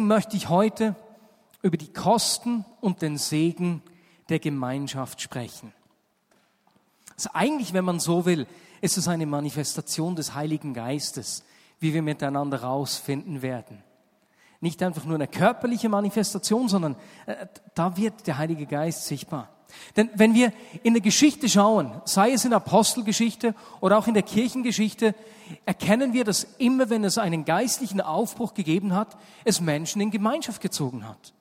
deswegen möchte ich heute über die Kosten und den Segen der Gemeinschaft sprechen. Also eigentlich, wenn man so will, ist es eine Manifestation des Heiligen Geistes, wie wir miteinander rausfinden werden. Nicht einfach nur eine körperliche Manifestation, sondern äh, da wird der Heilige Geist sichtbar. Denn wenn wir in der Geschichte schauen, sei es in der Apostelgeschichte oder auch in der Kirchengeschichte, erkennen wir, dass immer wenn es einen geistlichen Aufbruch gegeben hat, es Menschen in Gemeinschaft gezogen hat.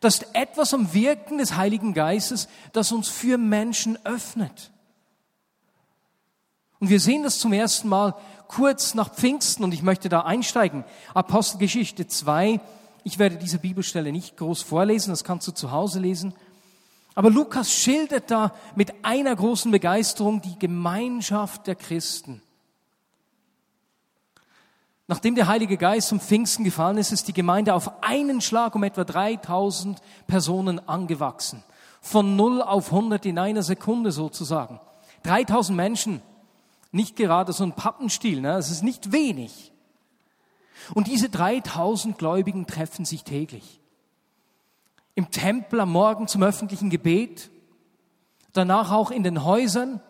Das ist etwas am Wirken des Heiligen Geistes, das uns für Menschen öffnet. Und wir sehen das zum ersten Mal kurz nach Pfingsten und ich möchte da einsteigen. Apostelgeschichte 2. Ich werde diese Bibelstelle nicht groß vorlesen, das kannst du zu Hause lesen. Aber Lukas schildert da mit einer großen Begeisterung die Gemeinschaft der Christen. Nachdem der Heilige Geist zum Pfingsten gefallen ist, ist die Gemeinde auf einen Schlag um etwa 3000 Personen angewachsen. Von 0 auf 100 in einer Sekunde sozusagen. 3000 Menschen nicht gerade so ein Pappenstiel, ne? es ist nicht wenig. Und diese 3000 Gläubigen treffen sich täglich. Im Tempel am Morgen zum öffentlichen Gebet, danach auch in den Häusern.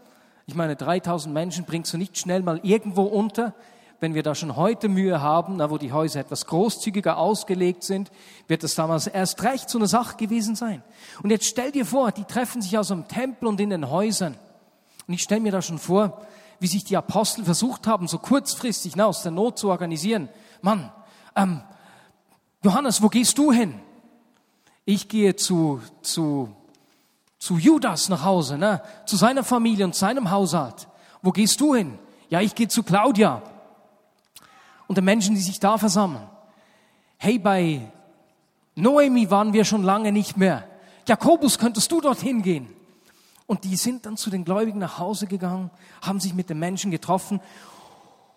Ich meine, 3000 Menschen bringst du nicht schnell mal irgendwo unter. Wenn wir da schon heute Mühe haben, wo die Häuser etwas großzügiger ausgelegt sind, wird das damals erst recht so eine Sache gewesen sein. Und jetzt stell dir vor, die treffen sich aus dem Tempel und in den Häusern. Und ich stelle mir da schon vor, wie sich die Apostel versucht haben, so kurzfristig ne, aus der Not zu organisieren. Mann, ähm, Johannes, wo gehst du hin? Ich gehe zu, zu, zu Judas nach Hause, ne, zu seiner Familie und seinem Haushalt. Wo gehst du hin? Ja, ich gehe zu Claudia. Und den Menschen, die sich da versammeln. Hey, bei Noemi waren wir schon lange nicht mehr. Jakobus, könntest du dorthin gehen? Und die sind dann zu den Gläubigen nach Hause gegangen, haben sich mit den Menschen getroffen.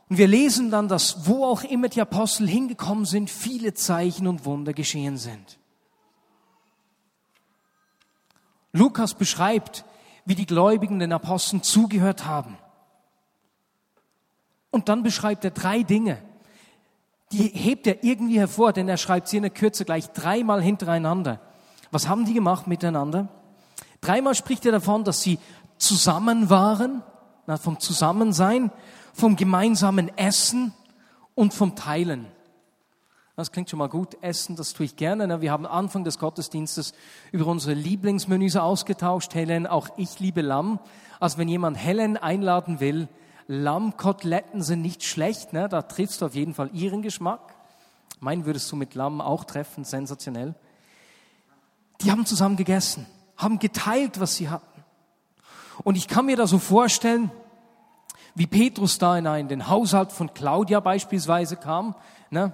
Und wir lesen dann, dass wo auch immer die Apostel hingekommen sind, viele Zeichen und Wunder geschehen sind. Lukas beschreibt, wie die Gläubigen den Aposteln zugehört haben. Und dann beschreibt er drei Dinge. Die hebt er irgendwie hervor, denn er schreibt sie in der Kürze gleich dreimal hintereinander. Was haben die gemacht miteinander? Dreimal spricht er davon, dass sie zusammen waren, vom Zusammensein, vom gemeinsamen Essen und vom Teilen. Das klingt schon mal gut. Essen, das tue ich gerne. Wir haben Anfang des Gottesdienstes über unsere Lieblingsmenüs ausgetauscht. Helen, auch ich liebe Lamm. Also wenn jemand Helen einladen will, Lammkoteletten sind nicht schlecht. Ne? Da triffst du auf jeden Fall ihren Geschmack. Meinen würdest du mit Lamm auch treffen. Sensationell. Die haben zusammen gegessen haben geteilt, was sie hatten. Und ich kann mir da so vorstellen, wie Petrus da in den Haushalt von Claudia beispielsweise kam, ne?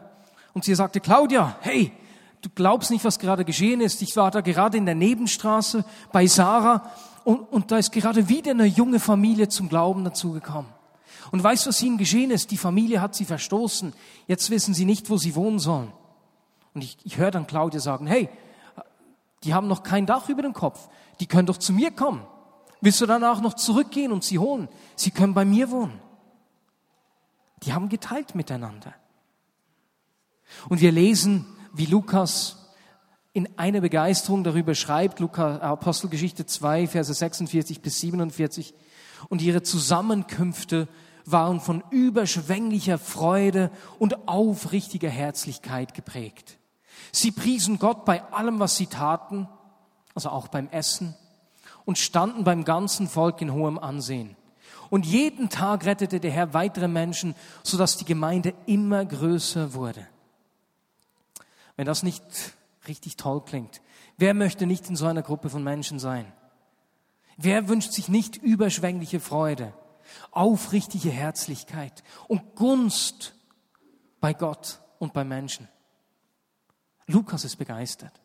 Und sie sagte, Claudia, hey, du glaubst nicht, was gerade geschehen ist. Ich war da gerade in der Nebenstraße bei Sarah und, und da ist gerade wieder eine junge Familie zum Glauben dazugekommen. Und weißt du, was ihnen geschehen ist? Die Familie hat sie verstoßen. Jetzt wissen sie nicht, wo sie wohnen sollen. Und ich, ich höre dann Claudia sagen, hey, die haben noch kein Dach über dem Kopf. Die können doch zu mir kommen. Willst du danach noch zurückgehen und sie holen? Sie können bei mir wohnen. Die haben geteilt miteinander. Und wir lesen, wie Lukas in einer Begeisterung darüber schreibt, Lukas, Apostelgeschichte 2, Verse 46 bis 47. Und ihre Zusammenkünfte waren von überschwänglicher Freude und aufrichtiger Herzlichkeit geprägt. Sie priesen Gott bei allem, was sie taten, also auch beim Essen, und standen beim ganzen Volk in hohem Ansehen. Und jeden Tag rettete der Herr weitere Menschen, sodass die Gemeinde immer größer wurde. Wenn das nicht richtig toll klingt, wer möchte nicht in so einer Gruppe von Menschen sein? Wer wünscht sich nicht überschwängliche Freude, aufrichtige Herzlichkeit und Gunst bei Gott und bei Menschen? Lukas ist begeistert.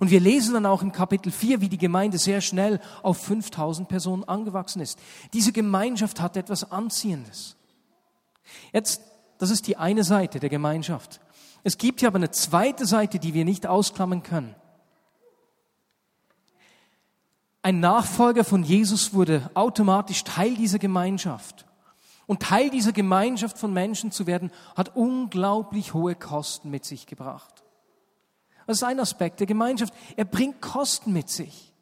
Und wir lesen dann auch im Kapitel 4, wie die Gemeinde sehr schnell auf 5000 Personen angewachsen ist. Diese Gemeinschaft hat etwas Anziehendes. Jetzt, das ist die eine Seite der Gemeinschaft. Es gibt hier aber eine zweite Seite, die wir nicht ausklammern können. Ein Nachfolger von Jesus wurde automatisch Teil dieser Gemeinschaft. Und Teil dieser Gemeinschaft von Menschen zu werden, hat unglaublich hohe Kosten mit sich gebracht. Das ist ein Aspekt der Gemeinschaft. Er bringt Kosten mit sich.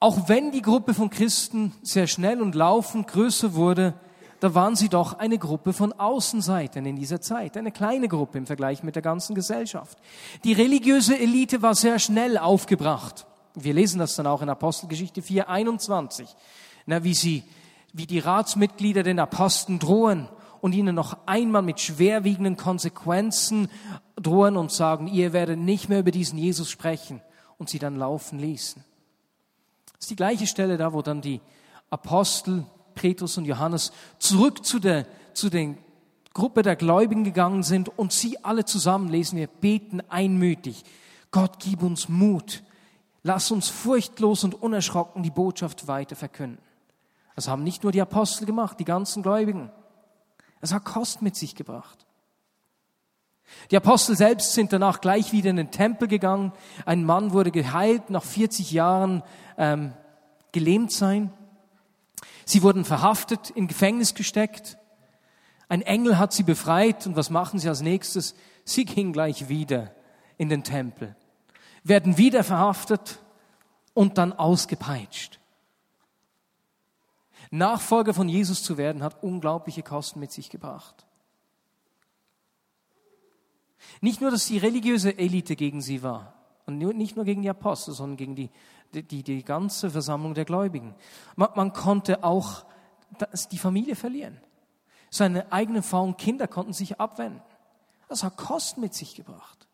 Auch wenn die Gruppe von Christen sehr schnell und laufend größer wurde, da waren sie doch eine Gruppe von Außenseitern in dieser Zeit, eine kleine Gruppe im Vergleich mit der ganzen Gesellschaft. Die religiöse Elite war sehr schnell aufgebracht. Wir lesen das dann auch in Apostelgeschichte 4, 21, na, wie sie, wie die Ratsmitglieder den Aposteln drohen und ihnen noch einmal mit schwerwiegenden Konsequenzen drohen und sagen, ihr werdet nicht mehr über diesen Jesus sprechen und sie dann laufen ließen. Das ist die gleiche Stelle da, wo dann die Apostel Petrus und Johannes zurück zu der, zu der Gruppe der Gläubigen gegangen sind und sie alle zusammen, lesen wir, beten einmütig. Gott, gib uns Mut. Lass uns furchtlos und unerschrocken die Botschaft weiter verkünden. Das haben nicht nur die Apostel gemacht, die ganzen Gläubigen. Es hat Kost mit sich gebracht. Die Apostel selbst sind danach gleich wieder in den Tempel gegangen. Ein Mann wurde geheilt nach 40 Jahren ähm, gelähmt sein. Sie wurden verhaftet, in Gefängnis gesteckt. Ein Engel hat sie befreit und was machen sie als nächstes? Sie gingen gleich wieder in den Tempel, werden wieder verhaftet und dann ausgepeitscht. Nachfolger von Jesus zu werden, hat unglaubliche Kosten mit sich gebracht. Nicht nur, dass die religiöse Elite gegen sie war und nicht nur gegen die Apostel, sondern gegen die die, die ganze Versammlung der Gläubigen. Man, man konnte auch die Familie verlieren. Seine eigenen und Kinder konnten sich abwenden. Das hat Kosten mit sich gebracht.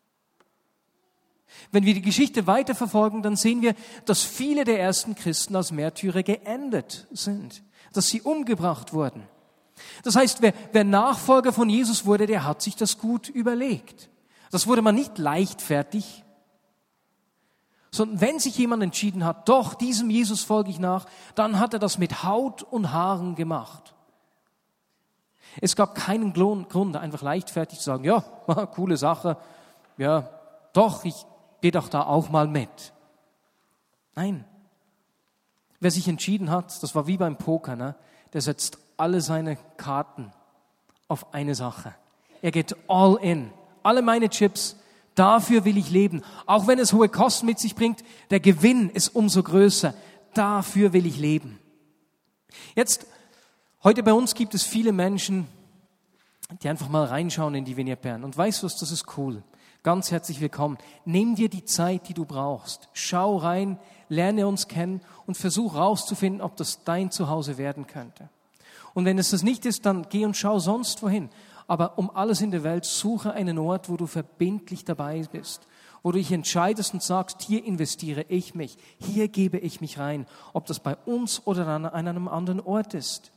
Wenn wir die Geschichte weiterverfolgen, dann sehen wir, dass viele der ersten Christen als Märtyrer geendet sind, dass sie umgebracht wurden. Das heißt, wer, wer Nachfolger von Jesus wurde, der hat sich das gut überlegt. Das wurde man nicht leichtfertig sondern wenn sich jemand entschieden hat, doch, diesem Jesus folge ich nach, dann hat er das mit Haut und Haaren gemacht. Es gab keinen Grund, einfach leichtfertig zu sagen, ja, coole Sache, ja, doch, ich gehe doch da auch mal mit. Nein. Wer sich entschieden hat, das war wie beim Poker, ne? der setzt alle seine Karten auf eine Sache. Er geht all in. Alle meine Chips Dafür will ich leben. Auch wenn es hohe Kosten mit sich bringt, der Gewinn ist umso größer. Dafür will ich leben. Jetzt, heute bei uns gibt es viele Menschen, die einfach mal reinschauen in die Bern. Und weißt du was, das ist cool. Ganz herzlich willkommen. Nimm dir die Zeit, die du brauchst. Schau rein, lerne uns kennen und versuch rauszufinden, ob das dein Zuhause werden könnte. Und wenn es das nicht ist, dann geh und schau sonst wohin aber um alles in der Welt suche einen Ort, wo du verbindlich dabei bist, wo du dich entscheidest und sagst, hier investiere ich mich, hier gebe ich mich rein, ob das bei uns oder an einem anderen Ort ist.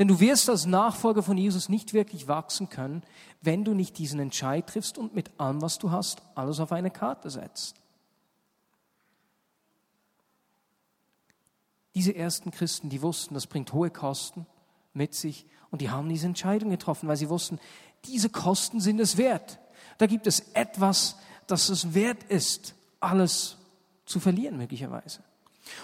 Denn du wirst als Nachfolger von Jesus nicht wirklich wachsen können, wenn du nicht diesen Entscheid triffst und mit allem, was du hast, alles auf eine Karte setzt. Diese ersten Christen, die wussten, das bringt hohe Kosten mit sich und die haben diese Entscheidung getroffen, weil sie wussten, diese Kosten sind es wert. Da gibt es etwas, das es wert ist, alles zu verlieren möglicherweise.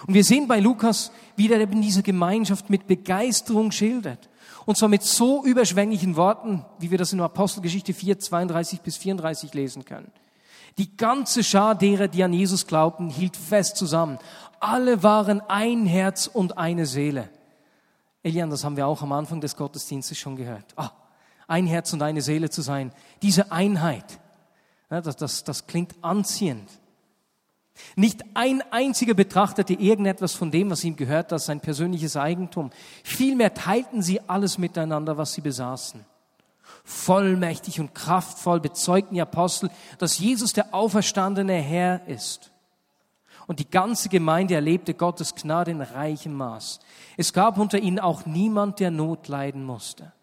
Und wir sehen bei Lukas, wie er eben diese Gemeinschaft mit Begeisterung schildert. Und zwar mit so überschwänglichen Worten, wie wir das in Apostelgeschichte 4, 32 bis 34 lesen können. Die ganze Schar derer, die an Jesus glaubten, hielt fest zusammen. Alle waren ein Herz und eine Seele. Elian, das haben wir auch am Anfang des Gottesdienstes schon gehört. Ah, ein Herz und eine Seele zu sein. Diese Einheit, das, das, das klingt anziehend. Nicht ein einziger betrachtete irgendetwas von dem, was ihm gehört, als sein persönliches Eigentum. Vielmehr teilten sie alles miteinander, was sie besaßen. Vollmächtig und kraftvoll bezeugten die Apostel, dass Jesus der auferstandene Herr ist und die ganze Gemeinde erlebte Gottes Gnade in reichem Maß. Es gab unter ihnen auch niemand, der Not leiden musste.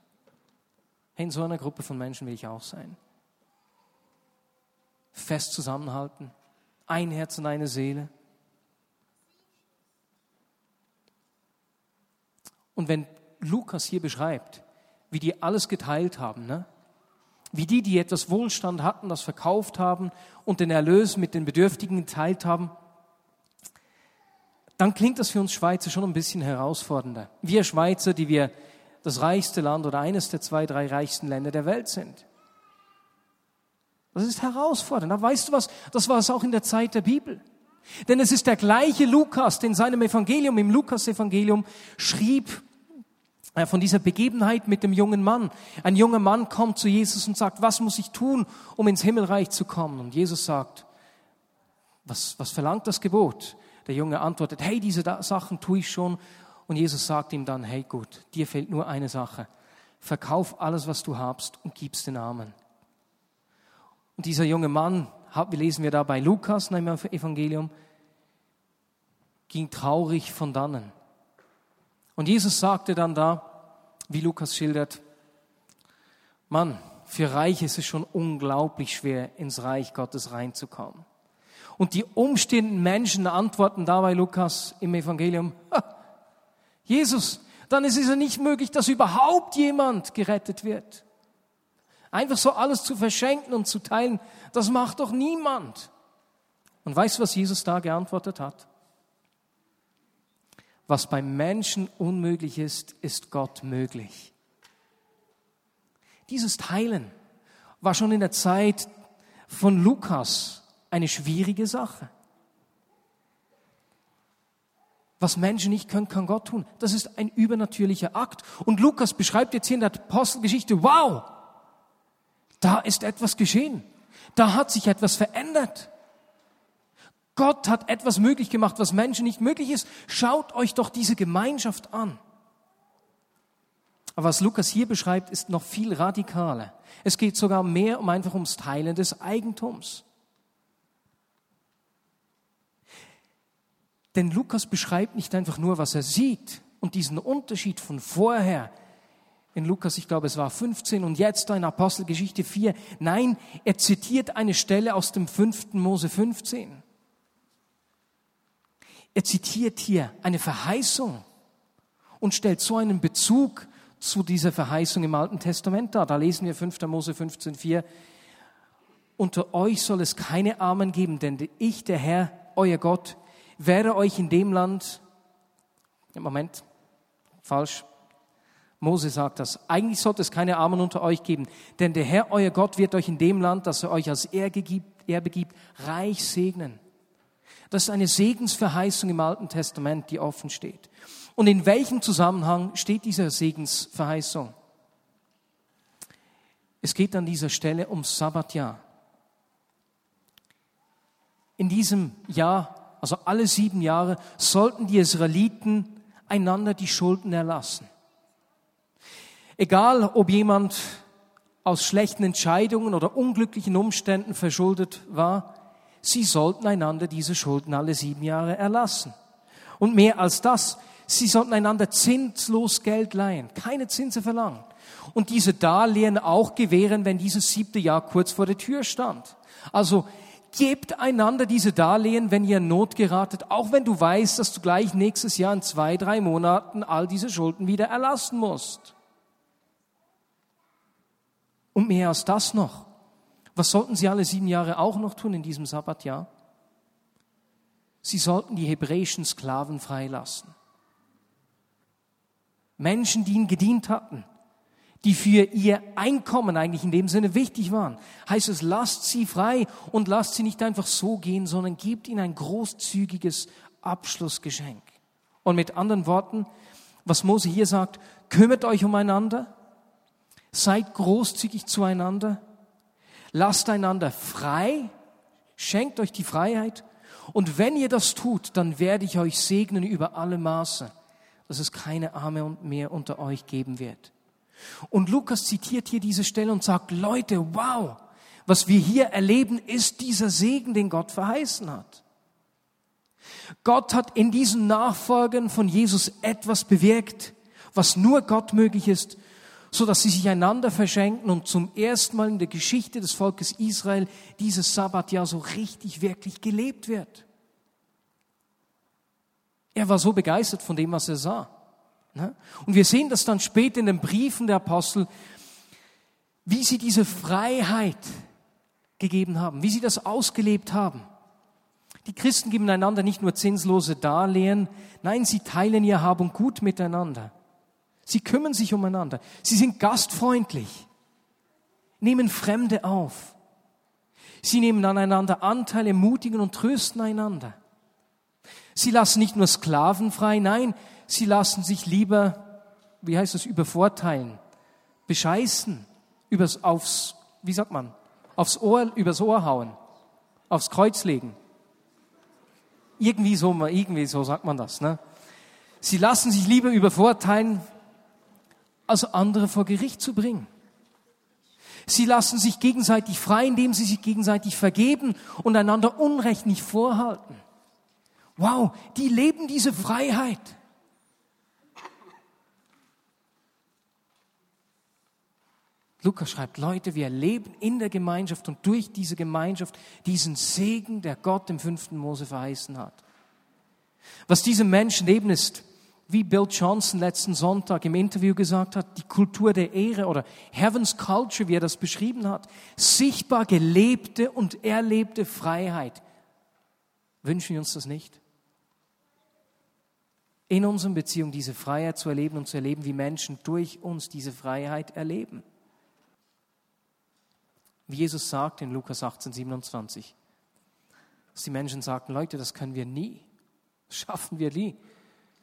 In so einer Gruppe von Menschen will ich auch sein. Fest zusammenhalten, ein Herz und eine Seele. Und wenn Lukas hier beschreibt, wie die alles geteilt haben, ne? wie die, die etwas Wohlstand hatten, das verkauft haben und den Erlös mit den Bedürftigen geteilt haben, dann klingt das für uns Schweizer schon ein bisschen herausfordernder. Wir Schweizer, die wir das reichste Land oder eines der zwei, drei reichsten Länder der Welt sind. Das ist herausfordernd. Aber weißt du was? Das war es auch in der Zeit der Bibel. Denn es ist der gleiche Lukas, der in seinem Evangelium, im Lukas-Evangelium, schrieb äh, von dieser Begebenheit mit dem jungen Mann. Ein junger Mann kommt zu Jesus und sagt, was muss ich tun, um ins Himmelreich zu kommen? Und Jesus sagt, was, was verlangt das Gebot? Der Junge antwortet, hey, diese Sachen tue ich schon. Und Jesus sagt ihm dann, hey gut, dir fehlt nur eine Sache. Verkauf alles, was du hast und gib's den Armen. Und dieser junge Mann, wir lesen wir da bei Lukas im Evangelium, ging traurig von dannen. Und Jesus sagte dann da, wie Lukas schildert, Mann, für Reich ist es schon unglaublich schwer, ins Reich Gottes reinzukommen. Und die umstehenden Menschen antworten dabei Lukas im Evangelium, Jesus, dann ist es ja nicht möglich, dass überhaupt jemand gerettet wird. Einfach so alles zu verschenken und zu teilen, das macht doch niemand. Und weißt du, was Jesus da geantwortet hat? Was beim Menschen unmöglich ist, ist Gott möglich. Dieses Teilen war schon in der Zeit von Lukas eine schwierige Sache. Was Menschen nicht können, kann Gott tun. Das ist ein übernatürlicher Akt. Und Lukas beschreibt jetzt hier in der Apostelgeschichte, wow, da ist etwas geschehen. Da hat sich etwas verändert. Gott hat etwas möglich gemacht, was Menschen nicht möglich ist. Schaut euch doch diese Gemeinschaft an. Aber was Lukas hier beschreibt, ist noch viel radikaler. Es geht sogar mehr um einfach ums Teilen des Eigentums. Denn Lukas beschreibt nicht einfach nur, was er sieht und diesen Unterschied von vorher in Lukas, ich glaube, es war 15 und jetzt in Apostelgeschichte 4. Nein, er zitiert eine Stelle aus dem 5. Mose 15. Er zitiert hier eine Verheißung und stellt so einen Bezug zu dieser Verheißung im Alten Testament dar. Da lesen wir 5. Mose 15, 4. Unter euch soll es keine Armen geben, denn ich, der Herr, euer Gott, werde euch in dem Land, Moment, falsch, Mose sagt das, eigentlich sollte es keine Armen unter euch geben, denn der Herr, euer Gott, wird euch in dem Land, das er euch als Erbe gibt, Erbe gibt reich segnen. Das ist eine Segensverheißung im Alten Testament, die offen steht. Und in welchem Zusammenhang steht diese Segensverheißung? Es geht an dieser Stelle ums Sabbatjahr. In diesem Jahr also alle sieben Jahre, sollten die Israeliten einander die Schulden erlassen. Egal, ob jemand aus schlechten Entscheidungen oder unglücklichen Umständen verschuldet war, sie sollten einander diese Schulden alle sieben Jahre erlassen. Und mehr als das, sie sollten einander zinslos Geld leihen, keine Zinse verlangen. Und diese Darlehen auch gewähren, wenn dieses siebte Jahr kurz vor der Tür stand. Also Gebt einander diese Darlehen, wenn ihr in Not geratet, auch wenn du weißt, dass du gleich nächstes Jahr in zwei, drei Monaten all diese Schulden wieder erlassen musst. Und mehr als das noch. Was sollten sie alle sieben Jahre auch noch tun in diesem Sabbatjahr? Sie sollten die hebräischen Sklaven freilassen. Menschen, die ihnen gedient hatten, die für ihr Einkommen eigentlich in dem Sinne wichtig waren. Heißt es, lasst sie frei und lasst sie nicht einfach so gehen, sondern gebt ihnen ein großzügiges Abschlussgeschenk. Und mit anderen Worten, was Mose hier sagt, kümmert euch umeinander, seid großzügig zueinander, lasst einander frei, schenkt euch die Freiheit und wenn ihr das tut, dann werde ich euch segnen über alle Maße, dass es keine Arme mehr unter euch geben wird. Und Lukas zitiert hier diese Stelle und sagt, Leute, wow, was wir hier erleben, ist dieser Segen, den Gott verheißen hat. Gott hat in diesen Nachfolgern von Jesus etwas bewirkt, was nur Gott möglich ist, so dass sie sich einander verschenken und zum ersten Mal in der Geschichte des Volkes Israel dieses Sabbatjahr so richtig, wirklich gelebt wird. Er war so begeistert von dem, was er sah. Ne? Und wir sehen das dann später in den Briefen der Apostel, wie sie diese Freiheit gegeben haben, wie sie das ausgelebt haben. Die Christen geben einander nicht nur zinslose Darlehen, nein, sie teilen ihr Hab und Gut miteinander. Sie kümmern sich umeinander. Sie sind gastfreundlich, nehmen Fremde auf. Sie nehmen aneinander Anteil, ermutigen und trösten einander. Sie lassen nicht nur Sklaven frei, nein, sie lassen sich lieber, wie heißt das, übervorteilen, bescheißen, übers, aufs, wie sagt man, aufs Ohr, übers Ohr hauen, aufs Kreuz legen. Irgendwie so, irgendwie so sagt man das. Ne? Sie lassen sich lieber übervorteilen, als andere vor Gericht zu bringen. Sie lassen sich gegenseitig frei, indem sie sich gegenseitig vergeben und einander Unrecht nicht vorhalten. Wow, die leben diese Freiheit. Lukas schreibt, Leute, wir leben in der Gemeinschaft und durch diese Gemeinschaft diesen Segen, der Gott im fünften Mose verheißen hat. Was diese Menschen leben, ist wie Bill Johnson letzten Sonntag im Interview gesagt hat, die Kultur der Ehre oder Heaven's Culture, wie er das beschrieben hat, sichtbar gelebte und erlebte Freiheit. Wünschen wir uns das nicht? In unseren Beziehungen diese Freiheit zu erleben und zu erleben, wie Menschen durch uns diese Freiheit erleben. Wie Jesus sagt in Lukas 18, 27, dass die Menschen sagten, Leute, das können wir nie, das schaffen wir nie.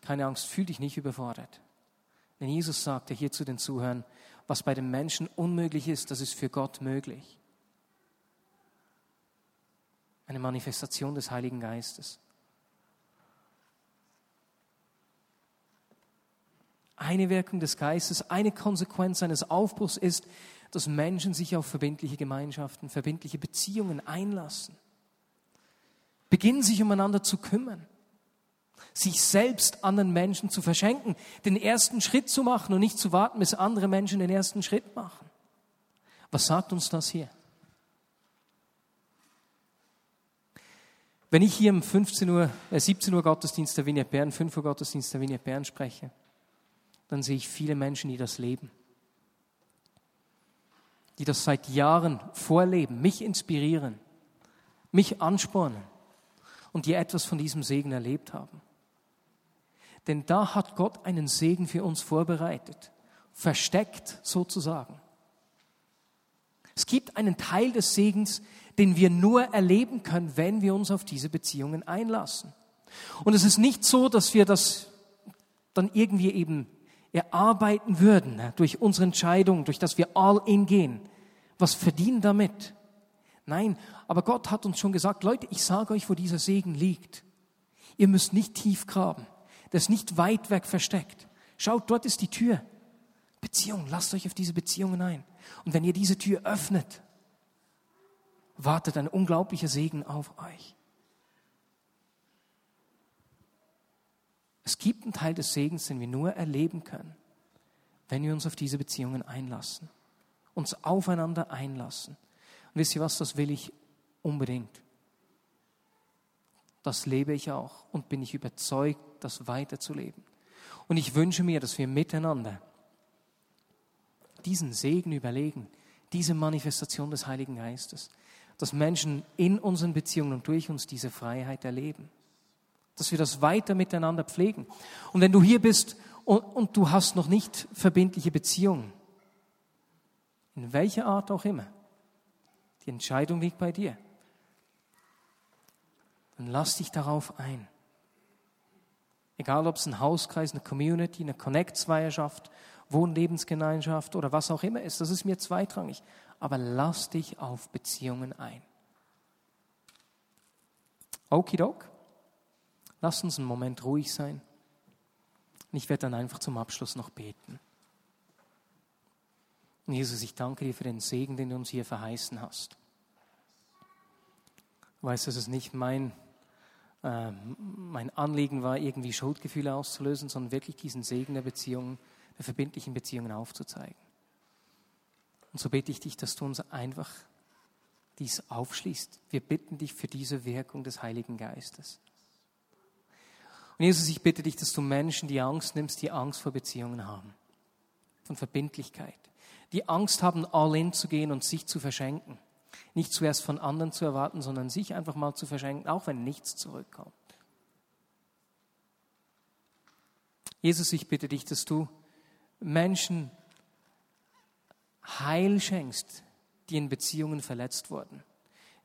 Keine Angst, fühl dich nicht überfordert. Denn Jesus sagte hier zu den Zuhörern, was bei den Menschen unmöglich ist, das ist für Gott möglich. Eine Manifestation des Heiligen Geistes. Eine Wirkung des Geistes, eine Konsequenz eines Aufbruchs ist, dass Menschen sich auf verbindliche Gemeinschaften, verbindliche Beziehungen einlassen. Beginnen sich umeinander zu kümmern sich selbst anderen Menschen zu verschenken, den ersten Schritt zu machen und nicht zu warten, bis andere Menschen den ersten Schritt machen. Was sagt uns das hier? Wenn ich hier um 15 Uhr, äh 17 Uhr Gottesdienst der Vignette Bern, 5 Uhr Gottesdienst der Vignette Bern spreche, dann sehe ich viele Menschen, die das leben. Die das seit Jahren vorleben, mich inspirieren, mich anspornen und die etwas von diesem Segen erlebt haben. Denn da hat Gott einen Segen für uns vorbereitet, versteckt sozusagen. Es gibt einen Teil des Segens, den wir nur erleben können, wenn wir uns auf diese Beziehungen einlassen. Und es ist nicht so, dass wir das dann irgendwie eben erarbeiten würden, ne, durch unsere Entscheidung, durch das wir all in gehen. Was verdienen damit? Nein, aber Gott hat uns schon gesagt, Leute, ich sage euch, wo dieser Segen liegt. Ihr müsst nicht tief graben das nicht weit weg versteckt. Schaut, dort ist die Tür. Beziehung, lasst euch auf diese Beziehungen ein. Und wenn ihr diese Tür öffnet, wartet ein unglaublicher Segen auf euch. Es gibt einen Teil des Segens, den wir nur erleben können, wenn wir uns auf diese Beziehungen einlassen, uns aufeinander einlassen. Und wisst ihr was, das will ich unbedingt. Das lebe ich auch und bin ich überzeugt, das weiterzuleben. Und ich wünsche mir, dass wir miteinander diesen Segen überlegen, diese Manifestation des Heiligen Geistes, dass Menschen in unseren Beziehungen und durch uns diese Freiheit erleben. Dass wir das weiter miteinander pflegen. Und wenn du hier bist und, und du hast noch nicht verbindliche Beziehungen, in welcher Art auch immer, die Entscheidung liegt bei dir. Dann lass dich darauf ein. Egal ob es ein Hauskreis, eine Community, eine Connect-Zweierschaft, Wohnlebensgemeinschaft oder was auch immer ist, das ist mir zweitrangig. Aber lass dich auf Beziehungen ein. Okidok, lass uns einen Moment ruhig sein. Und ich werde dann einfach zum Abschluss noch beten. Und Jesus, ich danke dir für den Segen, den du uns hier verheißen hast. Du weißt, dass es nicht mein ähm, mein Anliegen war, irgendwie Schuldgefühle auszulösen, sondern wirklich diesen Segen der Beziehungen, der verbindlichen Beziehungen aufzuzeigen. Und so bete ich dich, dass du uns einfach dies aufschließt. Wir bitten dich für diese Wirkung des Heiligen Geistes. Und Jesus, ich bitte dich, dass du Menschen die Angst nimmst, die Angst vor Beziehungen haben, von Verbindlichkeit, die Angst haben, all in zu gehen und sich zu verschenken, Nicht zuerst von anderen zu erwarten, sondern sich einfach mal zu verschenken, auch wenn nichts zurückkommt. Jesus, ich bitte dich, dass du Menschen Heil schenkst, die in Beziehungen verletzt wurden,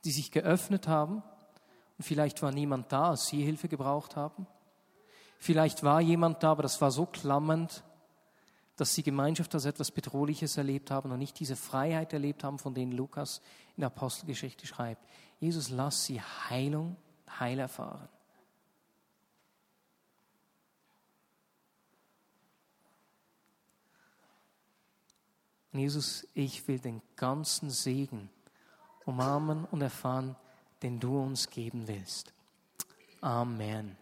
die sich geöffnet haben und vielleicht war niemand da, als sie Hilfe gebraucht haben. Vielleicht war jemand da, aber das war so klammernd, dass sie Gemeinschaft als etwas Bedrohliches erlebt haben und nicht diese Freiheit erlebt haben, von denen Lukas in der Apostelgeschichte schreibt. Jesus, lass sie Heilung, Heil erfahren. Jesus, ich will den ganzen Segen umarmen und erfahren, den du uns geben willst. Amen.